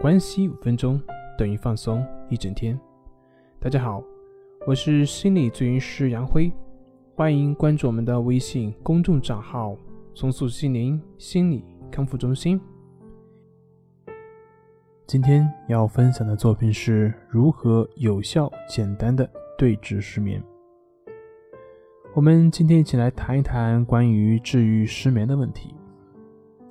关系五分钟等于放松一整天。大家好，我是心理咨询师杨辉，欢迎关注我们的微信公众账号“松塑心灵心理康复中心”。今天要分享的作品是如何有效简单的对治失眠。我们今天一起来谈一谈关于治愈失眠的问题。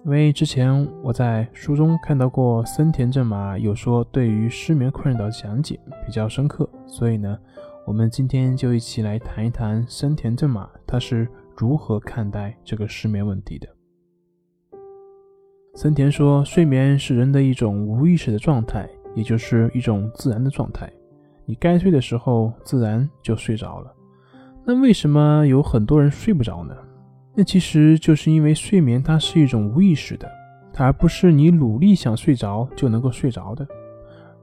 因为之前我在书中看到过森田正马有说对于失眠困扰的讲解比较深刻，所以呢，我们今天就一起来谈一谈森田正马他是如何看待这个失眠问题的。森田说，睡眠是人的一种无意识的状态，也就是一种自然的状态，你该睡的时候自然就睡着了。那为什么有很多人睡不着呢？那其实就是因为睡眠它是一种无意识的，它而不是你努力想睡着就能够睡着的。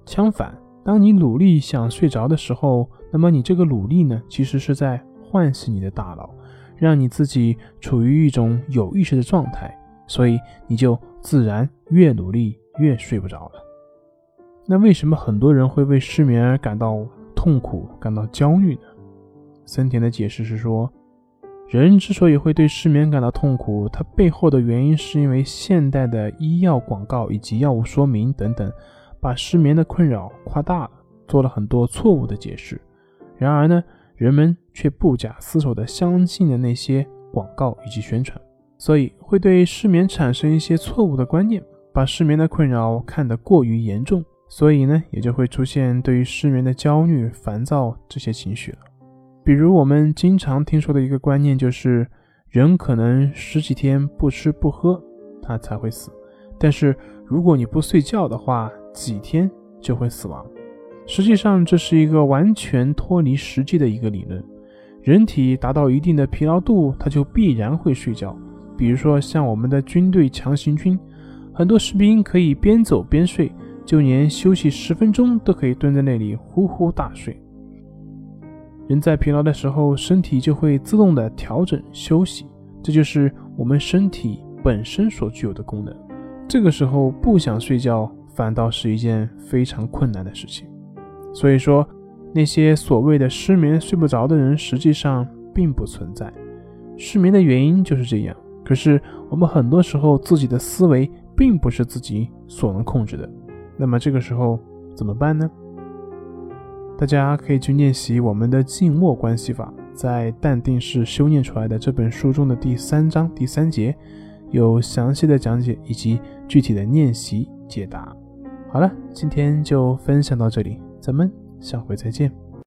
相反，当你努力想睡着的时候，那么你这个努力呢，其实是在唤醒你的大脑，让你自己处于一种有意识的状态，所以你就自然越努力越睡不着了。那为什么很多人会为失眠而感到痛苦、感到焦虑呢？森田的解释是说。人之所以会对失眠感到痛苦，它背后的原因是因为现代的医药广告以及药物说明等等，把失眠的困扰夸大了，做了很多错误的解释。然而呢，人们却不假思索地相信了那些广告以及宣传，所以会对失眠产生一些错误的观念，把失眠的困扰看得过于严重，所以呢，也就会出现对于失眠的焦虑、烦躁这些情绪了。比如我们经常听说的一个观念就是，人可能十几天不吃不喝，他才会死。但是如果你不睡觉的话，几天就会死亡。实际上这是一个完全脱离实际的一个理论。人体达到一定的疲劳度，它就必然会睡觉。比如说像我们的军队强行军，很多士兵可以边走边睡，就连休息十分钟都可以蹲在那里呼呼大睡。人在疲劳的时候，身体就会自动的调整休息，这就是我们身体本身所具有的功能。这个时候不想睡觉，反倒是一件非常困难的事情。所以说，那些所谓的失眠睡不着的人，实际上并不存在。失眠的原因就是这样。可是我们很多时候自己的思维并不是自己所能控制的。那么这个时候怎么办呢？大家可以去练习我们的静默关系法，在淡定是修炼出来的这本书中的第三章第三节，有详细的讲解以及具体的练习解答。好了，今天就分享到这里，咱们下回再见。